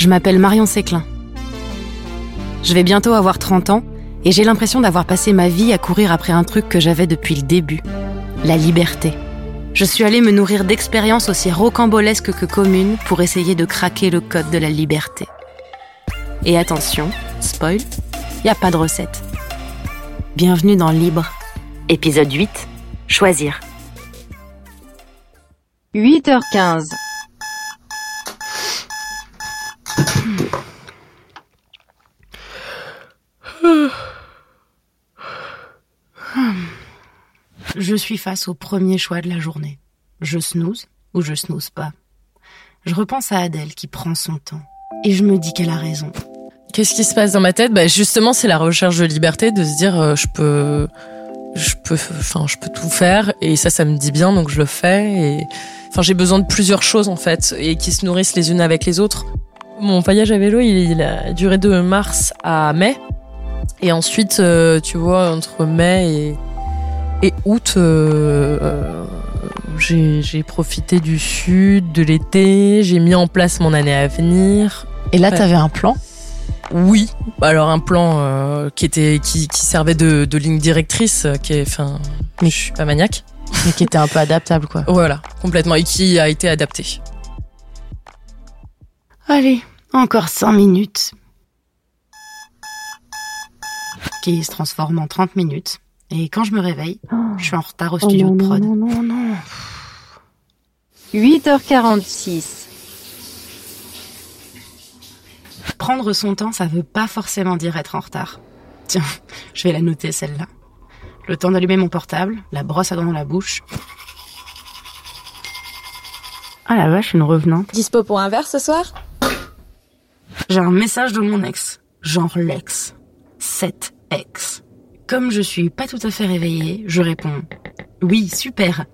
Je m'appelle Marion Séclin. Je vais bientôt avoir 30 ans et j'ai l'impression d'avoir passé ma vie à courir après un truc que j'avais depuis le début, la liberté. Je suis allée me nourrir d'expériences aussi rocambolesques que communes pour essayer de craquer le code de la liberté. Et attention, spoil, il n'y a pas de recette. Bienvenue dans Libre. Épisode 8. Choisir. 8h15. Je suis face au premier choix de la journée. Je snooze ou je snooze pas. Je repense à Adèle qui prend son temps. Et je me dis qu'elle a raison. Qu'est-ce qui se passe dans ma tête? Bah Justement, c'est la recherche de liberté, de se dire euh, je peux, je peux, enfin, je peux tout faire et ça, ça me dit bien, donc je le fais. Et enfin, j'ai besoin de plusieurs choses en fait et qui se nourrissent les unes avec les autres. Mon voyage à vélo, il, a duré de mars à mai. Et ensuite, euh, tu vois, entre mai et, et août, euh, euh, j'ai profité du sud, de l'été, j'ai mis en place mon année à venir. Et là, t'avais un plan? Oui, alors un plan euh, qui était qui, qui servait de, de ligne directrice, euh, qui est, enfin, Mais- je suis pas maniaque. Mais qui était un peu adaptable, quoi. Voilà, complètement, et qui a été adapté. Allez, encore 5 minutes. Qui se transforme en 30 minutes. Et quand je me réveille, je suis en retard au Oh studio non, de prod. non, non, non. 8h46. Prendre son temps, ça veut pas forcément dire être en retard. Tiens, je vais la noter celle-là. Le temps d'allumer mon portable, la brosse à dents dans la bouche. Ah la vache, une revenante. Dispo pour un verre ce soir? J'ai un message de mon ex, genre l'ex. Cet ex. Comme je suis pas tout à fait réveillée, je réponds Oui, super.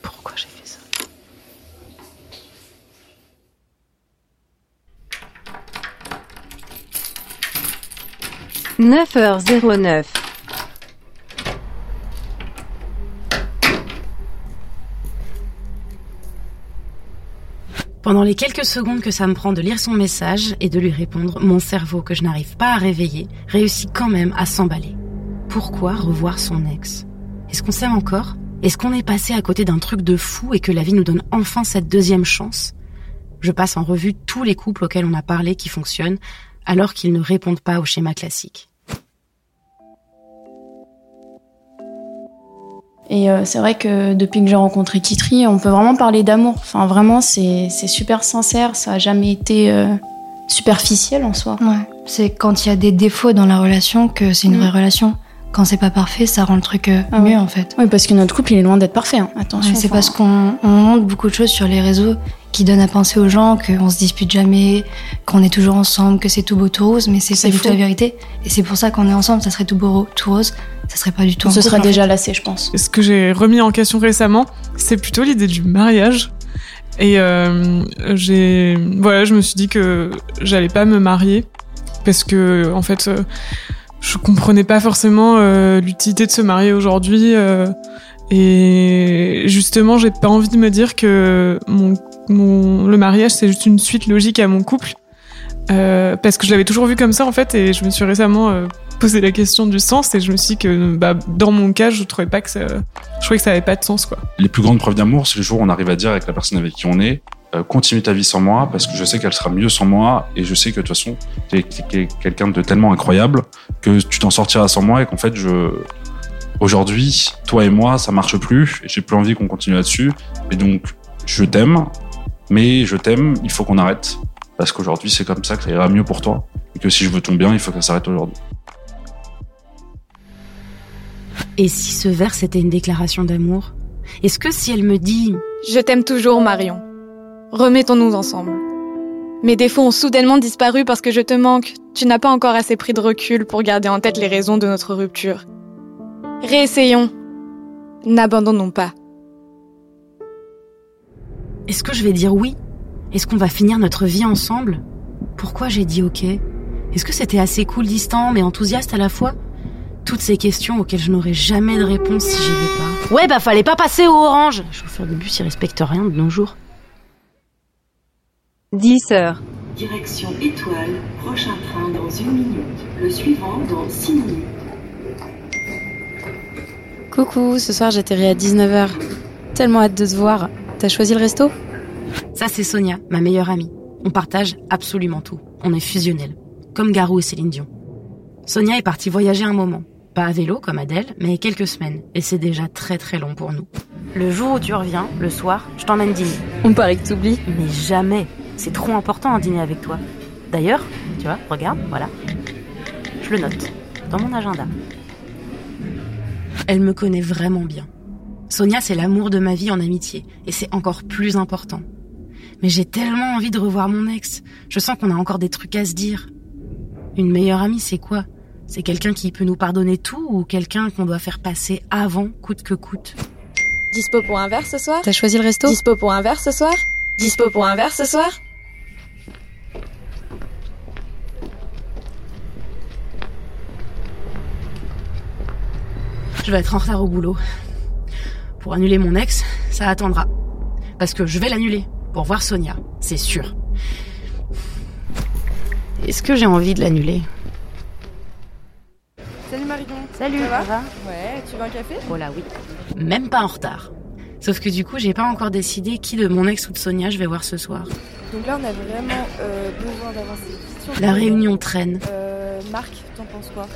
Pourquoi j'ai fait ça? 9h09. Pendant les quelques secondes que ça me prend de lire son message et de lui répondre, mon cerveau que je n'arrive pas à réveiller réussit quand même à s'emballer. Pourquoi revoir son ex? Est-ce qu'on s'aime encore? Est-ce qu'on est passé à côté d'un truc de fou et que la vie nous donne enfin cette deuxième chance? Je passe en revue tous les couples auxquels on a parlé qui fonctionnent alors qu'ils ne répondent pas au schéma classique. Et euh, c'est vrai que depuis que j'ai rencontré Kitri, on peut vraiment parler d'amour. Enfin, vraiment, c'est super sincère. Ça a jamais été euh, superficiel en soi. Ouais, c'est quand il y a des défauts dans la relation que c'est une Mm. vraie relation. Quand c'est pas parfait, ça rend le truc euh, Ah mieux ouais. en fait. Oui, parce que notre couple, il est loin d'être parfait. hein. Attention. Ouais, c'est enfin, parce qu'on on montre beaucoup de choses sur les réseaux qui donnent à penser aux gens qu'on se dispute jamais, qu'on est toujours ensemble, que c'est tout beau tout rose, mais c'est pas du tout la vérité. Et c'est pour ça qu'on est ensemble, ça serait tout beau tout rose, ça serait pas du tout. on un se couple, sera en fait. déjà lassé, je pense. Ce que j'ai remis en question récemment, c'est plutôt l'idée du mariage. Et euh, j'ai, voilà, je me suis dit que j'allais pas me marier parce que en fait, euh, je comprenais pas forcément euh, l'utilité de se marier aujourd'hui. euh, et justement, j'ai pas envie de me dire que mon, mon le mariage c'est juste une suite logique à mon couple. Euh, parce que je l'avais toujours vu comme ça en fait et je me suis récemment euh, posé la question du sens et je me suis dit que bah, dans mon cas je trouvais pas que ça, je trouvais que ça avait pas de sens quoi. Les plus grandes preuves d'amour, c'est le jour où on arrive à dire avec la personne avec qui on est, euh, continue ta vie sans moi, parce que je sais qu'elle sera mieux sans moi, et je sais que de toute façon, tu es quelqu'un de tellement incroyable que tu t'en sortiras sans moi, et qu'en fait, aujourd'hui, toi et moi, ça marche plus, et j'ai plus envie qu'on continue là-dessus, et donc, je t'aime, mais je t'aime, il faut qu'on arrête, parce qu'aujourd'hui, c'est comme ça que ça ira mieux pour toi, et que si je veux ton bien, il faut que ça s'arrête aujourd'hui. Et si ce vers c'était une déclaration d'amour? Est-ce que si elle me dit Je t'aime toujours, Marion. Remettons-nous ensemble. Mes défauts ont soudainement disparu parce que je te manque. Tu n'as pas encore assez pris de recul pour garder en tête les raisons de notre rupture. Réessayons. N'abandonnons pas. Est-ce que je vais dire oui? Est-ce qu'on va finir notre vie ensemble? Pourquoi j'ai dit ok? Est-ce que c'était assez cool, distant, mais enthousiaste à la fois? Toutes ces questions auxquelles je n'aurai jamais de réponse si j'y vais pas. Ouais, bah fallait pas passer au orange Le chauffeur de bus, il respecte rien de nos jours. 10 heures. Direction étoile, prochain train dans une minute. Le suivant dans 6 minutes. Coucou, ce soir j'atterris à 19h. Tellement hâte de te voir. T'as choisi le resto? Ça, c'est Sonia, ma meilleure amie. On partage absolument tout. On est fusionnels. Comme Garou et Céline Dion. Sonia est partie voyager un moment. Pas à vélo comme Adèle, mais quelques semaines. Et c'est déjà très très long pour nous. Le jour où tu reviens, le soir, je t'emmène dîner. On paraît que t'oublies. Mais jamais. C'est trop important un dîner avec toi. D'ailleurs, tu vois, regarde, voilà. Je le note. Dans mon agenda. Elle me connaît vraiment bien. Sonia, c'est l'amour de ma vie en amitié. Et c'est encore plus important. Mais j'ai tellement envie de revoir mon ex. Je sens qu'on a encore des trucs à se dire. Une meilleure amie, c'est quoi? C'est quelqu'un qui peut nous pardonner tout ou quelqu'un qu'on doit faire passer avant, coûte que coûte? Dispo pour un verre ce soir? T'as choisi le resto? Dispo pour un verre ce soir? Dispo pour un verre ce soir? Je vais être en retard au boulot. Pour annuler mon ex, ça attendra. Parce que je vais l'annuler pour voir Sonia, c'est sûr. Est-ce que j'ai envie de l'annuler? Salut Marion. Salut, ça va, ça va? Ouais, tu veux un café? Oh là oui. Même pas en retard. Sauf que du coup, j'ai pas encore décidé qui de mon ex ou de Sonia je vais voir ce soir. Donc là, on a vraiment euh, besoin d'avancer vite sur le La réunion traîne Euh, Marc, t'en penses quoi?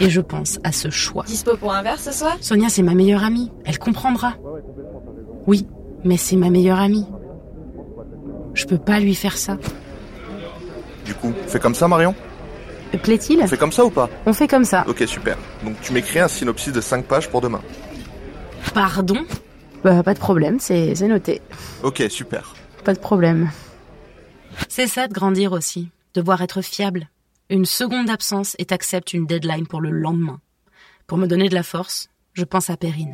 Et je pense à ce choix. Dispo pour un verre ce soir? Sonia, c'est ma meilleure amie. Elle comprendra. Oui, mais c'est ma meilleure amie. Je peux pas lui faire ça. Du coup, on fait comme ça, Marion? Plaît-il? On fait comme ça ou pas? On fait comme ça. Ok, super. Donc tu m'écris un synopsis de 5 pages pour demain. Pardon? Bah, pas de problème, c'est c'est noté. Ok, super. Pas de problème. C'est ça de grandir aussi, devoir être fiable. Une seconde d'absence et t'acceptes une deadline pour le lendemain. Pour me donner de la force, je pense à Perrine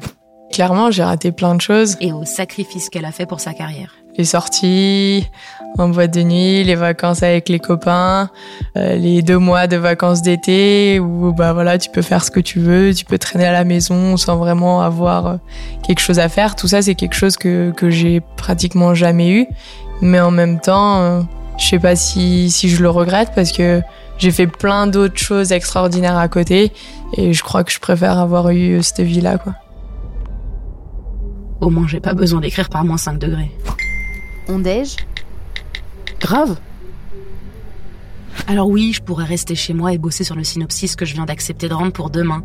Clairement, j'ai raté plein de choses. et au sacrifice qu'elle a fait pour sa carrière. Les sorties en boîte de nuit, les vacances avec les copains, euh, les deux mois de vacances d'été où bah voilà, tu peux faire ce que tu veux, tu peux traîner à la maison sans vraiment avoir euh, quelque chose à faire. Tout ça, c'est quelque chose que que j'ai pratiquement jamais eu, mais en même temps, euh, je sais pas si si je le regrette parce que j'ai fait plein d'autres choses extraordinaires à côté et je crois que je préfère avoir eu cette vie-là quoi. Au moins, j'ai pas besoin d'écrire par moins 5 degrés. On déj? Grave. Alors oui, je pourrais rester chez moi et bosser sur le synopsis que je viens d'accepter de rendre pour demain.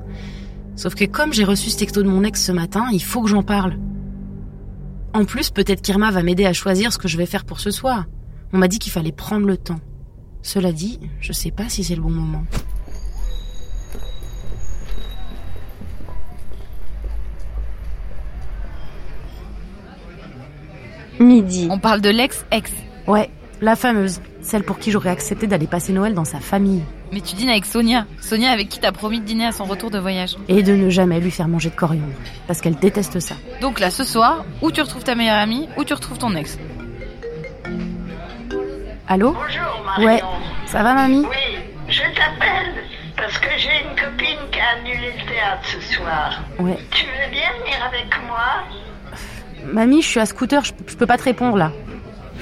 Sauf que comme j'ai reçu ce texto de mon ex ce matin, il faut que j'en parle. En plus, peut-être qu'Irma va m'aider à choisir ce que je vais faire pour ce soir. On m'a dit qu'il fallait prendre le temps. Cela dit, je sais pas si c'est le bon moment. Midi. On parle de l'ex-ex. Ouais, la fameuse, celle pour qui j'aurais accepté d'aller passer Noël dans sa famille. Mais tu dînes avec Sonia. Sonia avec qui t'as promis de dîner à son retour de voyage. Et de ne jamais lui faire manger de coriandre. Parce qu'elle déteste ça. Donc là, ce soir, où tu retrouves ta meilleure amie, ou tu retrouves ton ex. Allô Bonjour Marion. Ouais, ça va mamie Oui, je t'appelle parce que j'ai une copine qui a annulé le théâtre ce soir. Ouais. Tu veux bien venir avec moi? Mamie, je suis à scooter, je, je peux pas te répondre là.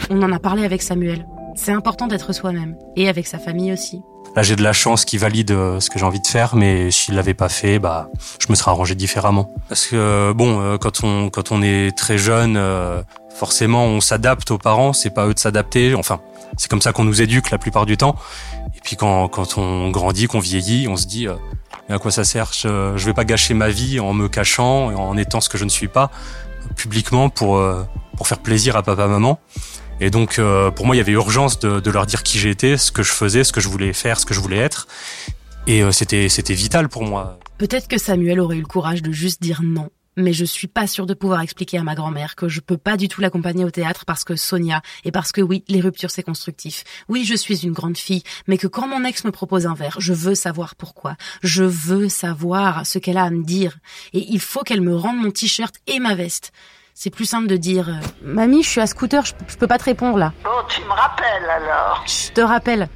On en a parlé avec Samuel. C'est important d'être soi-même. Et avec sa famille aussi. Là, j'ai de la chance qu'il valide euh, ce que j'ai envie de faire, mais s'il l'avait pas fait, bah, je me serais arrangé différemment. Parce que euh, bon, euh, quand on quand on est très jeune, forcément, on s'adapte aux parents. C'est pas eux de s'adapter. Enfin, c'est comme ça qu'on nous éduque la plupart du temps. Et puis quand quand on grandit, qu'on vieillit, on se dit euh, mais à quoi ça sert? Je, je vais pas gâcher ma vie en me cachant, et en étant ce que je ne suis pas publiquement pour euh, pour faire plaisir à papa maman. Et donc, euh, pour moi, il y avait urgence de, de leur dire qui j'étais, ce que je faisais, ce que je voulais faire, ce que je voulais être. Et euh, c'était c'était vital pour moi. Peut-être que Samuel aurait eu le courage de juste dire non. Mais je suis pas sûre de pouvoir expliquer à ma grand-mère que je peux pas du tout l'accompagner au théâtre parce que Sonia, et parce que oui, les ruptures c'est constructif. Oui, je suis une grande fille, mais que quand mon ex me propose un verre, je veux savoir pourquoi. Je veux savoir ce qu'elle a à me dire. Et il faut qu'elle me rende mon t-shirt et ma veste. C'est plus simple de dire euh, Mamie, je suis à scooter, je, je peux pas te répondre là. Bon, tu me rappelles alors. Je te rappelle.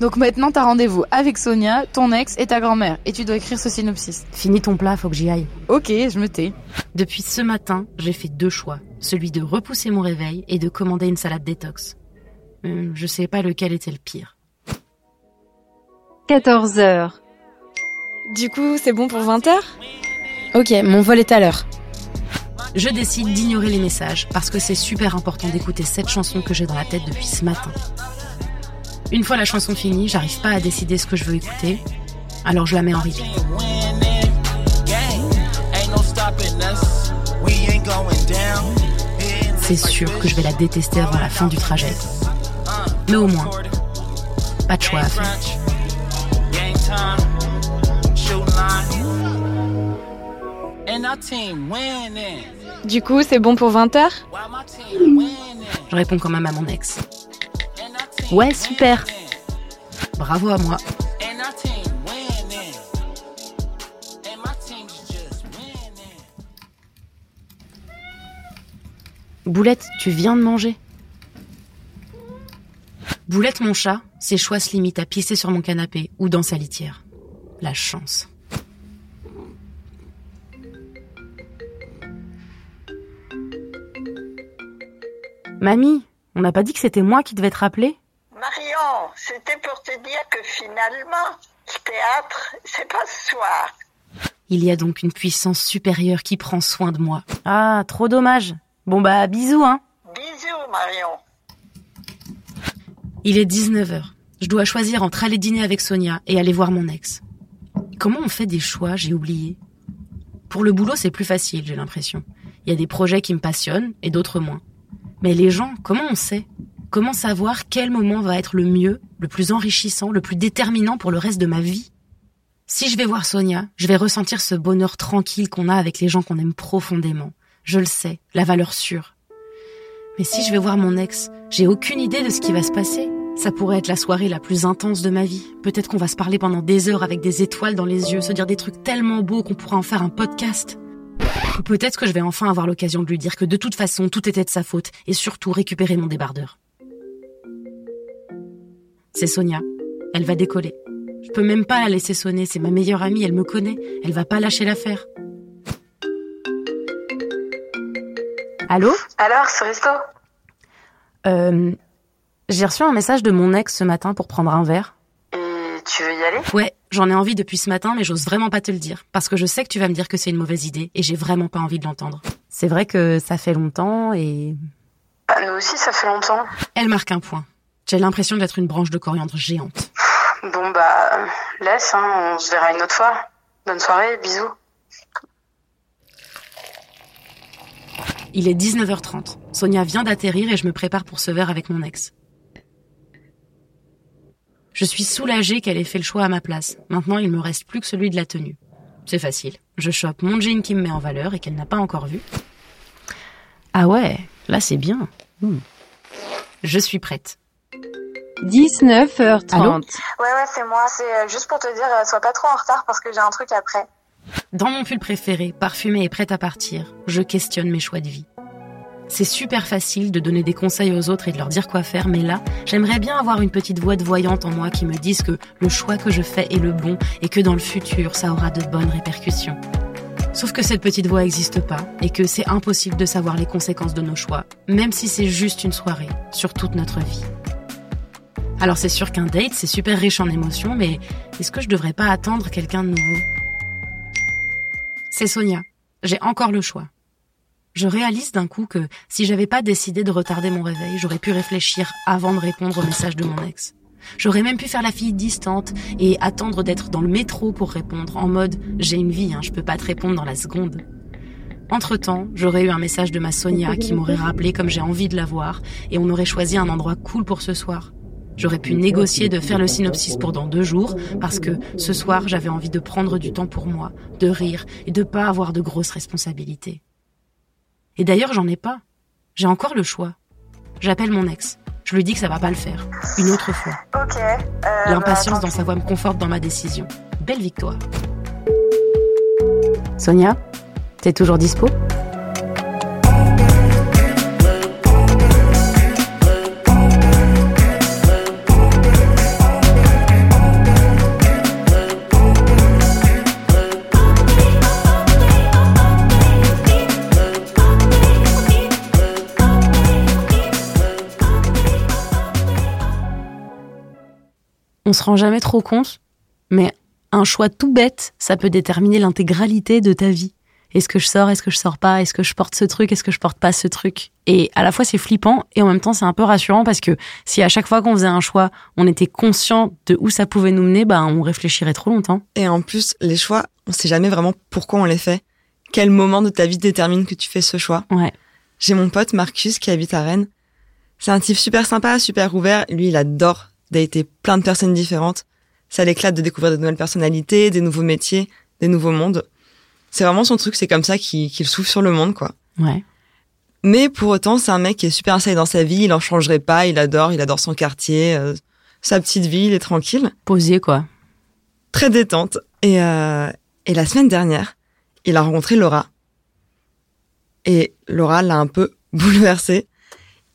Donc maintenant, t'as rendez-vous avec Sonia, ton ex et ta grand-mère. Et tu dois écrire ce synopsis. Finis ton plat, faut que j'y aille. Ok, je me tais. Depuis ce matin, j'ai fait deux choix. Celui de repousser mon réveil et de commander une salade détox. Euh, je sais pas lequel était le pire. 14 heures. Du coup, c'est bon pour 20 heures? Ok, mon vol est à l'heure. Je décide d'ignorer les messages parce que c'est super important d'écouter cette chanson que j'ai dans la tête depuis ce matin. Une fois la chanson finie, j'arrive pas à décider ce que je veux écouter, alors je la mets en repeat. C'est sûr que je vais la détester avant la fin du trajet. Mais au moins, pas de choix à faire. Du coup, c'est bon pour 20 heures? Je réponds quand même à mon ex. Ouais, super. Bravo à moi. Boulette, tu viens de manger Boulette, mon chat, ses choix se limitent à pisser sur mon canapé ou dans sa litière. La chance. Mamie, on n'a pas dit que c'était moi qui devais te rappeler Marion, c'était pour te dire que finalement, le théâtre, c'est pas ce soir. Il y a donc une puissance supérieure qui prend soin de moi. Ah, trop dommage. Bon bah, bisous, hein. Bisous, Marion. Il est 19h. Je dois choisir entre aller dîner avec Sonia et aller voir mon ex. Comment on fait des choix, j'ai oublié. Pour le boulot, c'est plus facile, j'ai l'impression. Il y a des projets qui me passionnent et d'autres moins. Mais les gens, comment on sait? Comment savoir quel moment va être le mieux, le plus enrichissant, le plus déterminant pour le reste de ma vie? Si je vais voir Sonia, je vais ressentir ce bonheur tranquille qu'on a avec les gens qu'on aime profondément. Je le sais, la valeur sûre. Mais si je vais voir mon ex, j'ai aucune idée de ce qui va se passer. Ça pourrait être la soirée la plus intense de ma vie. Peut-être qu'on va se parler pendant des heures avec des étoiles dans les yeux, se dire des trucs tellement beaux qu'on pourra en faire un podcast. Peut-être que je vais enfin avoir l'occasion de lui dire que de toute façon tout était de sa faute et surtout récupérer mon débardeur. C'est Sonia. Elle va décoller. Je peux même pas la laisser sonner, c'est ma meilleure amie, elle me connaît, elle va pas lâcher l'affaire. Allô? Alors, c'est Risto Euh, j'ai reçu un message de mon ex ce matin pour prendre un verre. Et tu veux y aller? Ouais, j'en ai envie depuis ce matin, mais j'ose vraiment pas te le dire. Parce que je sais que tu vas me dire que c'est une mauvaise idée, et j'ai vraiment pas envie de l'entendre. C'est vrai que ça fait longtemps, et... Bah, nous aussi, ça fait longtemps. Elle marque un point. J'ai l'impression d'être une branche de coriandre géante. Bon, bah, laisse, hein, on se verra une autre fois. Bonne soirée, bisous. Il est 19h30. Sonia vient d'atterrir et je me prépare pour ce verre avec mon ex. Je suis soulagée qu'elle ait fait le choix à ma place. Maintenant, il me reste plus que celui de la tenue. C'est facile. Je chope mon jean qui me met en valeur et qu'elle n'a pas encore vu. Ah ouais, là c'est bien. Hmm. Je suis prête. 19h30. Allô Ouais, ouais, c'est moi. C'est euh, juste pour te dire, euh, sois pas trop en retard parce que j'ai un truc après. Dans mon pull préféré, parfumé et prête à partir, je questionne mes choix de vie. C'est super facile de donner des conseils aux autres et de leur dire quoi faire, mais là, j'aimerais bien avoir une petite voix de voyante en moi qui me dise que le choix que je fais est le bon et que dans le futur, ça aura de bonnes répercussions. Sauf que cette petite voix n'existe pas et que c'est impossible de savoir les conséquences de nos choix, même si c'est juste une soirée, sur toute notre vie. Alors c'est sûr qu'un date, c'est super riche en émotions, mais est-ce que je devrais pas attendre quelqu'un de nouveau? C'est Sonia. J'ai encore le choix. Je réalise d'un coup que si j'avais pas décidé de retarder mon réveil, j'aurais pu réfléchir avant de répondre au message de mon ex. J'aurais même pu faire la fille distante et attendre d'être dans le métro pour répondre, en mode j'ai une vie, hein, je peux pas te répondre dans la seconde. Entre-temps, j'aurais eu un message de ma Sonia qui m'aurait rappelé comme j'ai envie de la voir et on aurait choisi un endroit cool pour ce soir. J'aurais pu négocier de faire le synopsis pour dans deux jours parce que ce soir j'avais envie de prendre du temps pour moi, de rire et de pas avoir de grosses responsabilités. Et d'ailleurs j'en ai pas. J'ai encore le choix. J'appelle mon ex. Je lui dis que ça va pas le faire. Une autre fois. Euh, L'impatience bah, dans sa voix me conforte dans ma décision. Belle victoire. Sonia, t'es toujours dispo? On se rend jamais trop compte, mais un choix tout bête, ça peut déterminer l'intégralité de ta vie. Est-ce que je sors, est-ce que je sors pas, est-ce que je porte ce truc, est-ce que je porte pas ce truc? Et à la fois c'est flippant et en même temps c'est un peu rassurant parce que si à chaque fois qu'on faisait un choix, on était conscient de où ça pouvait nous mener, bah on réfléchirait trop longtemps. Et en plus, les choix, on sait jamais vraiment pourquoi on les fait. Quel moment de ta vie détermine que tu fais ce choix? Ouais. J'ai mon pote Marcus qui habite à Rennes. C'est un type super sympa, super ouvert. Lui, il adore dater plein de personnes différentes. Ça l'éclate de découvrir de nouvelles personnalités, des nouveaux métiers, des nouveaux mondes. C'est vraiment son truc, c'est comme ça qu'il souffle sur le monde, quoi. Ouais. Mais pour autant, c'est un mec qui est super installé dans sa vie, il en changerait pas, il adore, il adore son quartier, euh, sa petite vie, il est tranquille. Posé, quoi. Très détente. Et, euh, et la semaine dernière, il a rencontré Laura. Et Laura l'a un peu bouleversé.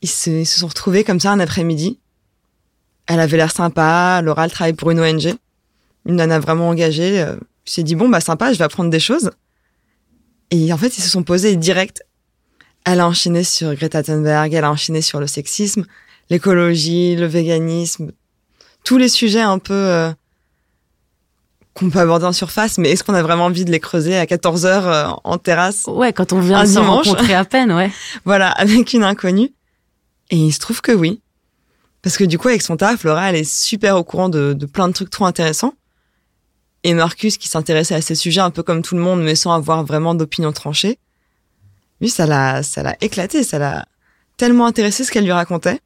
Ils se, ils se sont retrouvés comme ça un après-midi. Elle avait l'air sympa, Laura, elle travaille pour une ONG. Une nana vraiment engagée. euh, s'est dit, bon, bah sympa, je vais apprendre des choses. Et en fait, ils se sont posés direct. Elle a enchaîné sur Greta Thunberg, elle a enchaîné sur le sexisme, l'écologie, le véganisme, tous les sujets un peu euh, qu'on peut aborder en surface, mais est-ce qu'on a vraiment envie de les creuser à 14 heures euh, en terrasse? Ouais, quand on vient de se rencontrer à peine, ouais. Voilà, avec une inconnue. Et il se trouve que oui. Parce que du coup, avec son taf, Laura, elle est super au courant de, de plein de trucs trop intéressants. Et Marcus, qui s'intéressait à ces sujets un peu comme tout le monde, mais sans avoir vraiment d'opinion tranchée, lui, ça l'a, ça l'a éclaté, ça l'a tellement intéressé ce qu'elle lui racontait.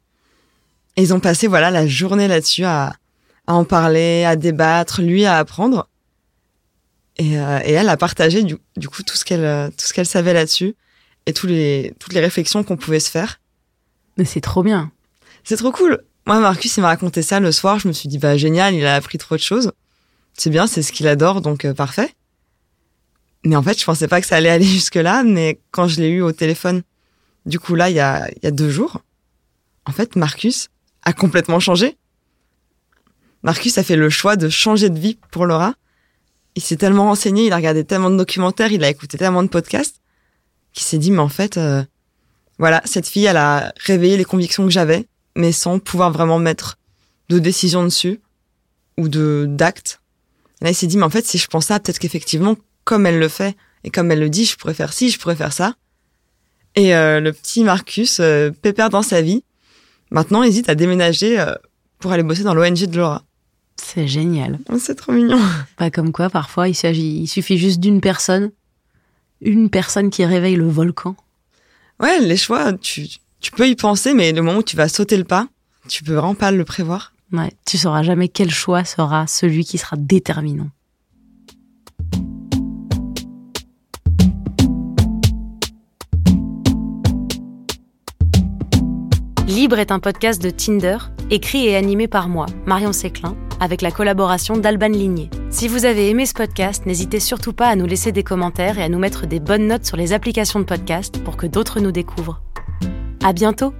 Et ils ont passé, voilà, la journée là-dessus à, à en parler, à débattre, lui à apprendre. Et, euh, et elle a partagé du, du coup tout ce qu'elle, tout ce qu'elle savait là-dessus et tous les, toutes les réflexions qu'on pouvait se faire. Mais c'est trop bien. C'est trop cool. Moi, Marcus, il m'a raconté ça le soir. Je me suis dit, bah, génial, il a appris trop de choses. C'est bien, c'est ce qu'il adore, donc euh, parfait. Mais en fait, je pensais pas que ça allait aller jusque-là, mais quand je l'ai eu au téléphone, du coup, là, il y a, y a deux jours, en fait, Marcus a complètement changé. Marcus a fait le choix de changer de vie pour Laura. Il s'est tellement renseigné, il a regardé tellement de documentaires, il a écouté tellement de podcasts, qu'il s'est dit, mais en fait, euh, voilà, cette fille, elle a réveillé les convictions que j'avais, mais sans pouvoir vraiment mettre de décision dessus ou de d'acte. Là, il s'est dit, mais en fait, si je pense ça, peut-être qu'effectivement, comme elle le fait et comme elle le dit, je pourrais faire ci, je pourrais faire ça. Et euh, le petit Marcus, euh, pépère dans sa vie, maintenant hésite à déménager euh, pour aller bosser dans l'ONG de Laura. C'est génial. Oh, c'est trop mignon. Pas comme quoi, parfois, il s'agit, il suffit juste d'une personne, une personne qui réveille le volcan. Ouais, les choix, tu, tu peux y penser, mais le moment où tu vas sauter le pas, tu peux vraiment pas le prévoir. Ouais, tu sauras jamais quel choix sera celui qui sera déterminant. Libre est un podcast de Tinder, écrit et animé par moi, Marion Séclin, avec la collaboration d'Alban Ligné. Si vous avez aimé ce podcast, n'hésitez surtout pas à nous laisser des commentaires et à nous mettre des bonnes notes sur les applications de podcast pour que d'autres nous découvrent. À bientôt!